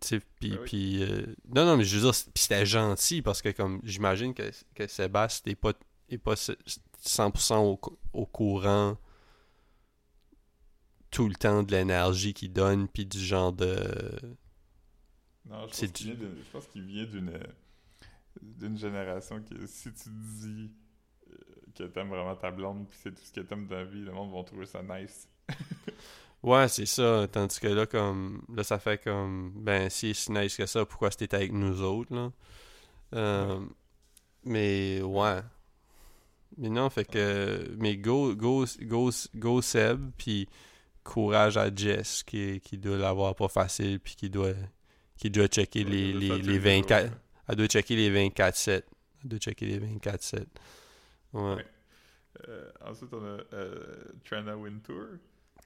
tu sais, puis, Ben oui. euh, non, non, mais je veux dire, c'était gentil parce que comme, j'imagine que, que Sébastien est pas, est pas 100% au, cou- au courant tout le temps de l'énergie qu'il donne, puis du genre de... Non, je pense qu'il vient d'une- d'une génération que si tu dis euh, que t'aimes vraiment ta blonde puis c'est tout ce que t'aimes dans la vie, le monde va trouver ça nice. *laughs* Ouais, c'est ça. Tandis que là, comme. Là, ça fait comme. Ben, si c'est nice que ça, pourquoi c'était avec nous autres, là? Euh, Mais, ouais. Mais non, fait que. Mais go, go, go, go Seb, puis courage à Jess, qui, qui doit l'avoir pas facile, puis qui doit. Qui doit checker les, Ouais, les, ça, les tu le 24. vois. Elle doit checker les 24-7. Elle doit checker les 24-7. Ouais. Ouais. Euh, ensuite, on a euh, Trina Wintour,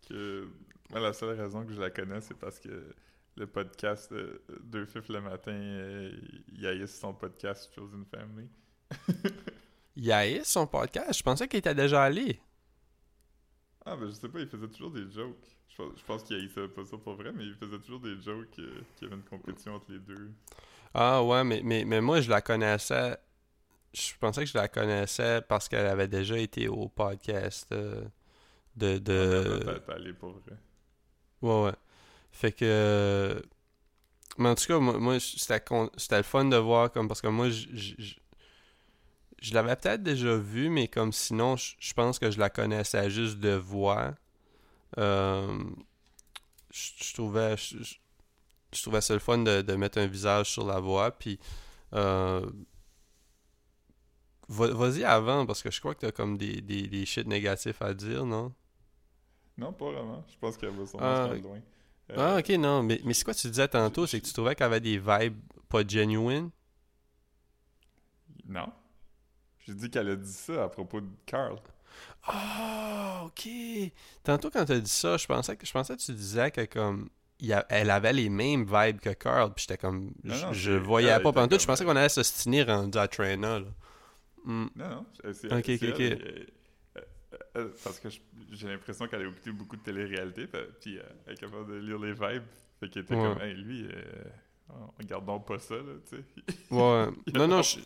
que moi, la seule raison que je la connais, c'est parce que le podcast euh, Deux Fifs le matin, euh, il son podcast Chosen Family. *laughs* Il haït son podcast? Je pensais qu'il était déjà allé. Ah, ben je sais pas, il faisait toujours des jokes. Je pense, je pense qu'il haïssait pas ça pour vrai, mais il faisait toujours des jokes euh, qu'il y avait une compétition entre les deux. Ah ouais, mais, mais, mais moi je la connaissais. Je pensais que je la connaissais parce qu'elle avait déjà été au podcast euh, de. De... ben, Peut-être pour vrai. Ouais, ouais. Fait que. Mais en tout cas, moi, moi, c'était con- le fun de voir comme. Parce que moi, je. Je- l'avais peut-être déjà vue, mais comme sinon, je je pense que je la connaissais juste de voix. Euh, je, je trouvais. Je, trouvais ça le fun de, de mettre un visage sur la voix. Puis. euh, va- Vas-y avant, parce que je crois que t'as comme des, des, des shit négatifs à dire, non? Non, pas vraiment. Je pense qu'elle va Ah, se rendre loin. Euh, Ah, ok, non, mais, mais c'est quoi tu disais tantôt? C'est que tu trouvais qu'elle avait des vibes pas genuine? Non. J'ai dit qu'elle a dit ça à propos de Carl. Ah, ok. Tantôt, quand t'as dit ça, je pensais que, je pensais que tu disais que comme. il a- elle avait les mêmes vibes que Carl, puis j'étais comme. Non, je non, je c'est- voyais elle pas était pantoute, je pensais qu'on allait s'ostiner rendu à Traina, là. Hmm. Non, non. c'est- Ok, ok, elle, ok. parce que j'ai l'impression qu'elle a écouté beaucoup de télé-réalité, puis euh, elle est capable de lire les vibes. Fait qu'elle était Ouais. comme, hey, lui, euh, regardons pas ça, là, tu sais. Ouais. *laughs* Non, non, je-.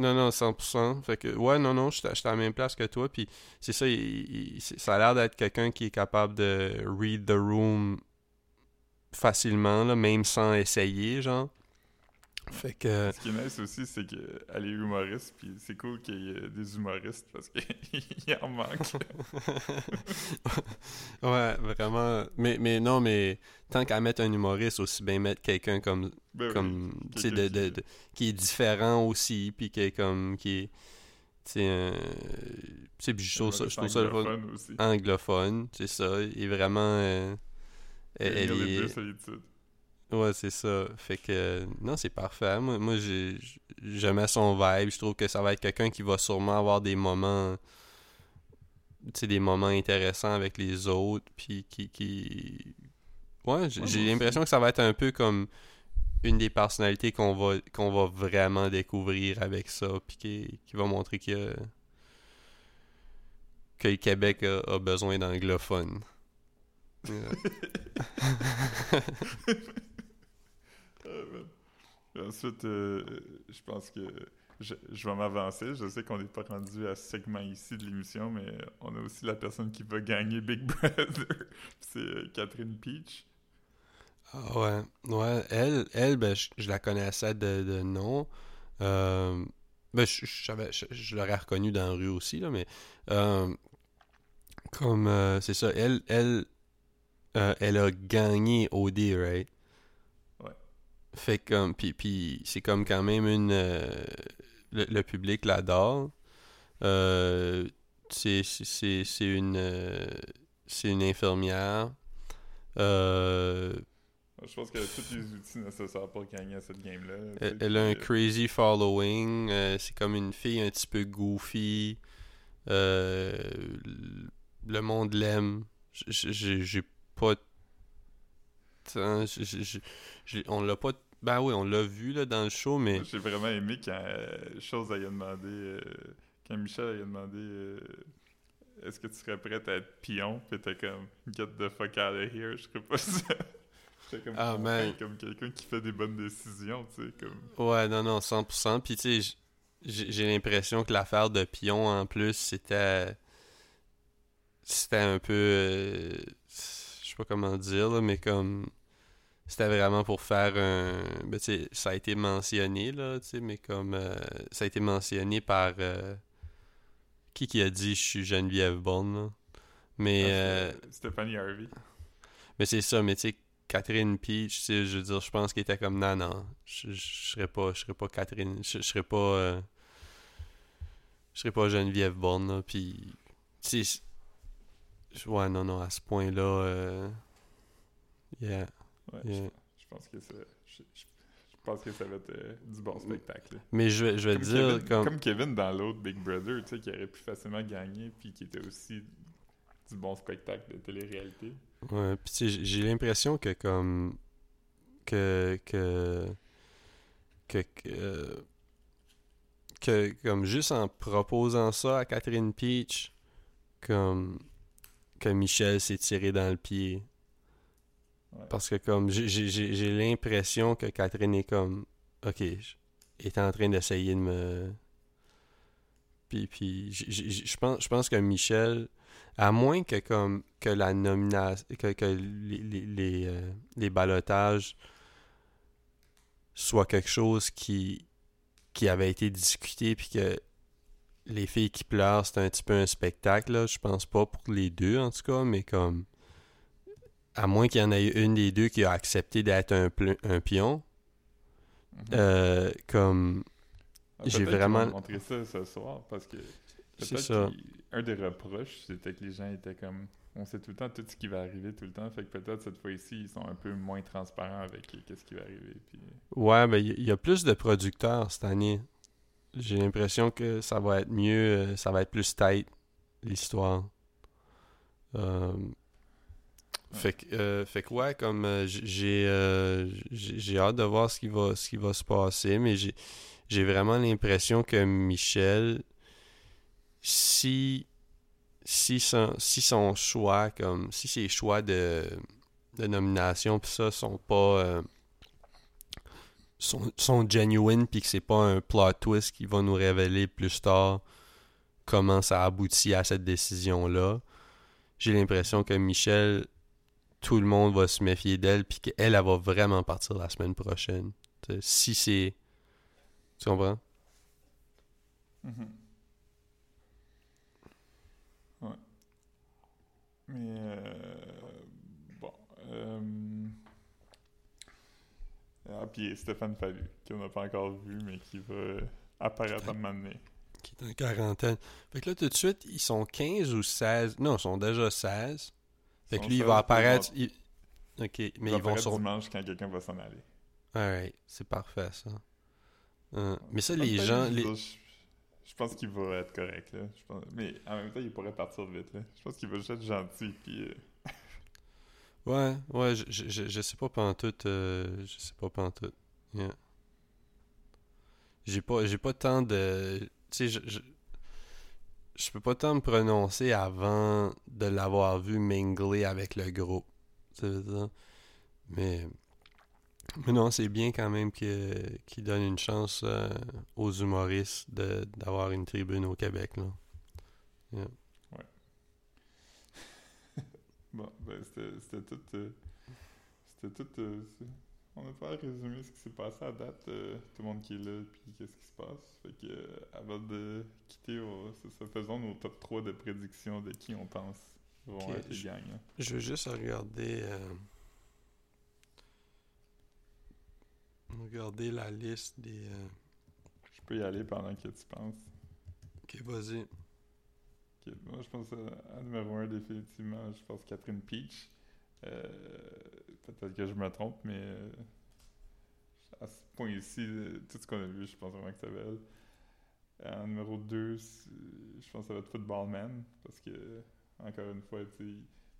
Non, non, 100%. Fait que, ouais, non, non, j'étais à la même place que toi. Puis c'est ça, ça a l'air d'être quelqu'un qui est capable de read the room facilement, là, même sans essayer, genre. Fait que, Ce qui est nice aussi, c'est qu'elle est humoriste, puis c'est cool qu'il y ait des humoristes parce qu'il *laughs* en manque. *laughs* ouais, vraiment. Mais, mais non, mais tant qu'à mettre un humoriste, aussi bien mettre quelqu'un comme, Ben comme tu sais, de, de- qui- de- qui est différent aussi, puis qui est comme, qui est, c'est sais, je trouve ça, je trouve ça le fun. anglophone aussi. Anglophone, c'est ça. Il est vraiment. euh, elle, elle est-. Ouais, c'est ça. Fait que, non, c'est parfait. Moi, moi j'ai, j'aimais son vibe. Je trouve que ça va être quelqu'un qui va sûrement avoir des moments, tu sais, des moments intéressants avec les autres. Puis qui, qui... Ouais, j'ai l'impression que ça va être un peu comme une des personnalités qu'on va, qu'on va vraiment découvrir avec ça. Puis qui, qui va montrer que, que le Québec a, a besoin d'anglophones. *laughs* Yeah. *laughs* Et Ensuite, euh, je pense que je, vais m'avancer. Je sais qu'on n'est pas rendu à ce segment ici de l'émission, mais on a aussi la personne qui va gagner Big *laughs* Brother. C'est euh, Catherine Peach. Ah ouais, ouais, elle, elle ben, je, la connaissais de, de nom. Euh, ben, je, je, l'aurais reconnue dans la rue aussi, là, mais euh, comme, euh, c'est ça, elle, elle, euh, elle a gagné OD, right? Fait comme, puis, puis c'est comme quand même une, euh, le, le public l'adore. Euh, c'est, c'est, c'est c'est une, euh, c'est une infirmière. Euh, Je pense qu'elle a tous les outils nécessaires pour gagner à cette game-là. Elle, elle a un crazy following. c'est comme une fille un petit peu goofy. Le monde l'aime. J'ai pas tant- j- j- j- j- On l'a pas. Ben oui, on l'a vu là, dans le show, mais. J'ai vraiment aimé quand euh, Chose a demandé, euh, quand Michel a demandé euh, est-ce que tu serais prête à être pion, puis t'es comme get the fuck out of here, je serais pas ça. *laughs* Comme, Ah, man. comme quelqu'un qui fait des bonnes décisions, tu sais, comme. Ouais, non, non, 100%. Puis, tu sais, j'ai l'impression que l'affaire de Pion, en plus, c'était. C'était un peu. euh, je sais pas comment dire, là, mais comme. C'était vraiment pour faire un. Ben, ça a été mentionné, là, tu sais, mais comme. euh, ça a été mentionné par. euh, qui qui a dit je suis Geneviève Bonne, là? Mais. Ah, euh, Stéphanie Harvey. mais c'est ça, mais tu sais, Catherine Peach, tu sais, je veux dire, je pense qu'elle était comme non, non, je, serais pas, je serais pas Catherine, je, serais pas, euh, je serais pas Geneviève Borne, là, puis, tu sais, ouais, non, non, à ce point-là, euh, yeah, Ouais, yeah. je, je pense que c'est. Je, pense que ça va être euh, du bon spectacle. là. Mais je vais, je vais Comme dire, Kevin, comme, comme Kevin dans l'autre Big Brother, tu sais, qui aurait pu facilement gagner, puis qui était aussi du bon spectacle de télé-réalité. Ouais, puis tu sais, j'ai- j'ai l'impression que comme que que que que, que comme juste en proposant ça à Catherine Peach, comme que Michel s'est tiré dans le pied. Parce que comme j'ai- l'impression que Catherine est comme OK, est en train d'essayer de me puis puis je pense je pense que Michel à moins que comme que la nomination que, que les les les, euh, les ballotages soient quelque chose qui qui avait été discuté puis que les filles qui pleurent c'est un petit peu un spectacle là, je pense pas pour les deux en tout cas mais comme à moins qu'il y en ait une des deux qui a accepté d'être un, un pion Mhm. euh, comme Ah, j'ai vraiment- montrer ça ce soir parce que C'est peut-être ça. qu'un des reproches, c'était que les gens étaient comme on sait tout le temps tout ce qui va arriver tout le temps, fait que peut-être cette fois-ci ils sont un peu moins transparents avec qu'est-ce qui va arriver. Puis... Ouais, ben il y, y a plus de producteurs cette année. J'ai l'impression que ça va être mieux, euh, ça va être plus tight, l'histoire. Euh, fait, que, euh, fait que ouais, comme euh, euh, j'ai hâte de voir ce qui va, ce qui va se passer, mais j'ai j'ai vraiment l'impression que Michel, si si son, si son choix, comme si ses choix de, de nomination pis ça sont pas sont, sont genuine puis que c'est pas un plot twist qui va nous révéler plus tard comment ça aboutit à cette décision là. J'ai l'impression que Michel tout le monde va se méfier d'elle puis qu'elle elle va vraiment partir la semaine prochaine. T'sais, si c'est tu comprends? Mhm. Ouais. Mais euh, bon. euh, Ah, puis Stéphane Fallu, qu'on n'a pas encore vu, mais qui va apparaître à un moment donné. qui est en quarantaine. Fait que là, tout de suite, ils sont 15 ou 16. Non, ils sont déjà 16. Fait que Ils lui, il va 16, apparaître. il- Ok, mais Il ils va vont apparaître sur. dimanche quand quelqu'un va s'en aller. Alright, c'est parfait ça. Euh, mais ça, les gens. je- Les... Je, je pense qu'il va être correct, là. Je pense- Mais en même temps, il pourrait partir vite, là. Je pense qu'il va juste être gentil, puis... euh, Ouais, ouais, je, je, je, je sais pas pantoute. Euh, je sais pas pantoute. Yeah. J'ai pas, j'ai pas tant de. Tu sais, je, peux pas tant me prononcer avant de l'avoir vu mingler avec le groupe. Mais. Mais non, c'est bien quand même qu'il donne une chance euh, aux humoristes d'avoir une tribune au Québec. Là. *laughs* Bon, ben, c'était tout... euh, C'était tout... euh, c'est- on a pas à résumer ce qui s'est passé à date, euh, tout le monde qui est là, puis qu'est-ce qui se passe. Fait que, euh, avant de quitter, c'est ça, faisons nos top 3 de prédictions de qui on pense vont être les je- gangs. hein. Je veux juste regarder. euh, Regarder la liste des. Je peux y aller pendant que tu penses. Ok, vas-y. Moi, je pense à, à numéro 1, définitivement, je pense Catherine Peach. Euh, Peut-être que je me trompe, mais euh, à ce point-ci, tout ce qu'on a vu, je pense vraiment que c'est belle. En numéro 2, je pense que ça va être Football Man, parce que, encore une fois,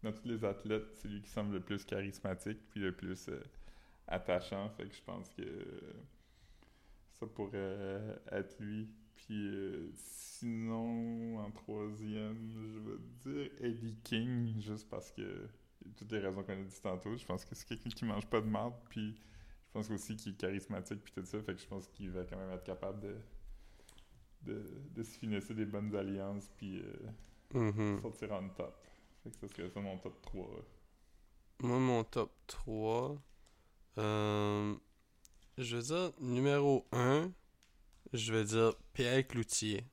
dans tous les athlètes, c'est lui qui semble le plus charismatique, puis le plus euh, attachant, fait que je pense que ça pourrait euh, être lui. Puis sinon, en troisième, je vais dire Eddie King, juste parce que toutes les raisons qu'on a dit tantôt, je pense que c'est quelqu'un qui mange pas de marde, puis je pense aussi qu'il est charismatique, puis tout ça, fait que je pense qu'il va quand même être capable de, de, de se finisser des bonnes alliances, puis euh, Mhm. sortir en top. Fait que ça serait ça mon top 3. Moi, mon top 3. euh, je vais dire numéro 1. Je vais dire Pierre Cloutier.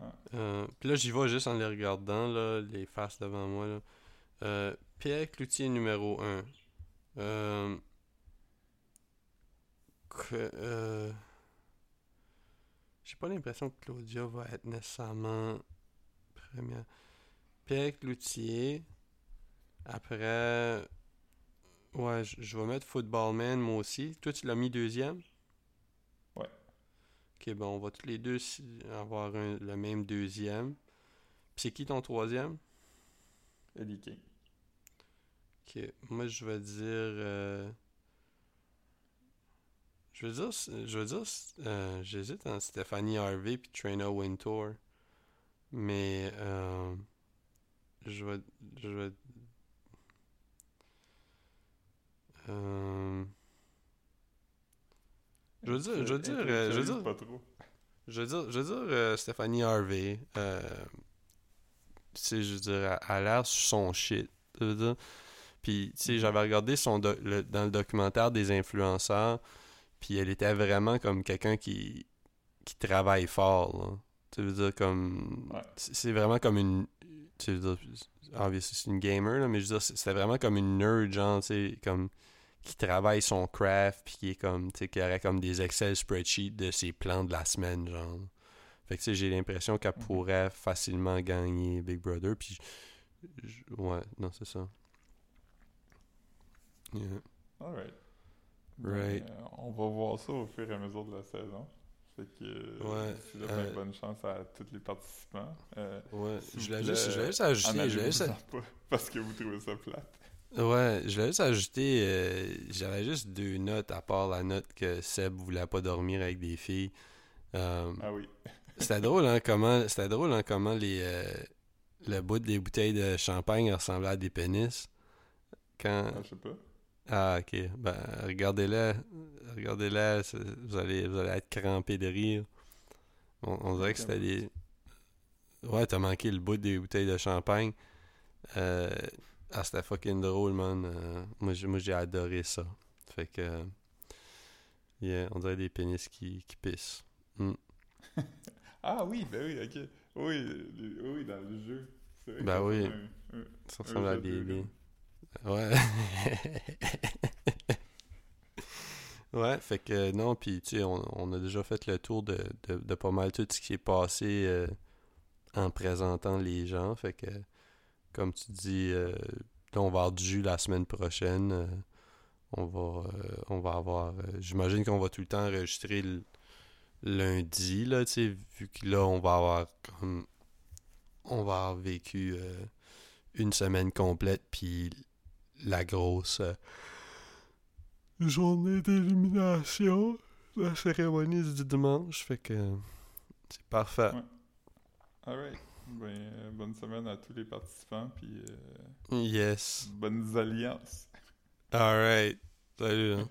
Ah. Euh, Puis là, j'y vais juste en les regardant, là, les faces devant moi. Là. Euh, Pierre Cloutier numéro 1. Euh, euh, J'ai pas l'impression que Claudia va être nécessairement première. Pierre Cloutier. Après. Ouais, je vais mettre Footballman moi aussi. Toi, tu l'as mis deuxième? Ouais. Ok, bon, on va tous les deux avoir un- le même deuxième. Puis c'est qui ton troisième? Eddie King. Ok, moi je vais dire. euh, Je vais dire. Je vais dire. euh, J'hésite entre Stephanie Harvey puis Trina Wintour. Mais. euh, je vais. Je vais. euh, Je veux dire- je veux dire, euh, je veux dire- pas trop. Je veux dire, je veux dire euh, Stephanie Harvey. Euh, tu sais, je veux dire, a l'air sur son shit. Je veux dire. Puis, tu sais, j'avais regardé son do- le- dans le documentaire des influenceurs. Puis, elle était vraiment comme quelqu'un qui, qui travaille fort. Là. Tu veux dire, comme. Ouais. C'est vraiment comme une. Tu veux dire, c'est une gamer, là, mais je veux dire, c'était vraiment comme une nerd, genre, tu sais, comme qui travaille son craft puis qui est comme tu sais qui aurait comme des Excel spreadsheets de ses plans de la semaine genre fait que tu sais j'ai l'impression qu'elle Mhm. pourrait facilement gagner Big Brother puis je- je- ouais non c'est ça Yeah. Right. Ben, euh, on va voir ça au fur et à mesure de la saison. Fait que euh, Ouais, là, ben, euh, bonne chance à tous les participants. Euh, ouais je l'ai juste je juste ajouté je juste, *laughs* pas parce que vous trouvez ça plate. ouais je l'ai juste ajouté euh, j'avais juste deux notes à part la note que Seb voulait pas dormir avec des filles Ah oui. C'était drôle, hein, comment, c'était drôle, hein, comment les, le bout des bouteilles de champagne ressemblait à des pénis. Quand... Ah, je sais pas. Ah, ok. Ben. Regardez-le. c'est- Vous allez, vous allez être crampé de rire. On, on dirait que c'était des... Ouais, t'as manqué le bout des bouteilles de champagne. Euh... Ah, c'était fucking drôle, man. Euh, moi, j'ai, moi, j'ai adoré ça. Fait que... Yeah, on dirait des pénis qui, qui pissent. *laughs* Ah oui, ben oui, ok. Oui, oui dans le jeu. Ben oui. un- un- Ça ressemble à des... Ouais. *laughs* Ouais, fait que non, puis tu sais, on, on a déjà fait le tour de, de, pas mal tout ce qui est passé euh, en présentant les gens. Fait que, comme tu dis, euh, on va avoir du jus la semaine prochaine. euh, on va on va avoir. J'imagine qu'on va tout le temps enregistrer le lundi, là, tu sais, vu que là, on va avoir comme. On va avoir vécu une semaine complète, puis la grosse. euh, journée d'élimination, la cérémonie du dimanche, fait que c'est parfait. Ouais. Alright. Ben, euh, bonne semaine à tous les participants, puis euh, Yes. bonnes alliances. Alright. Salut. hein.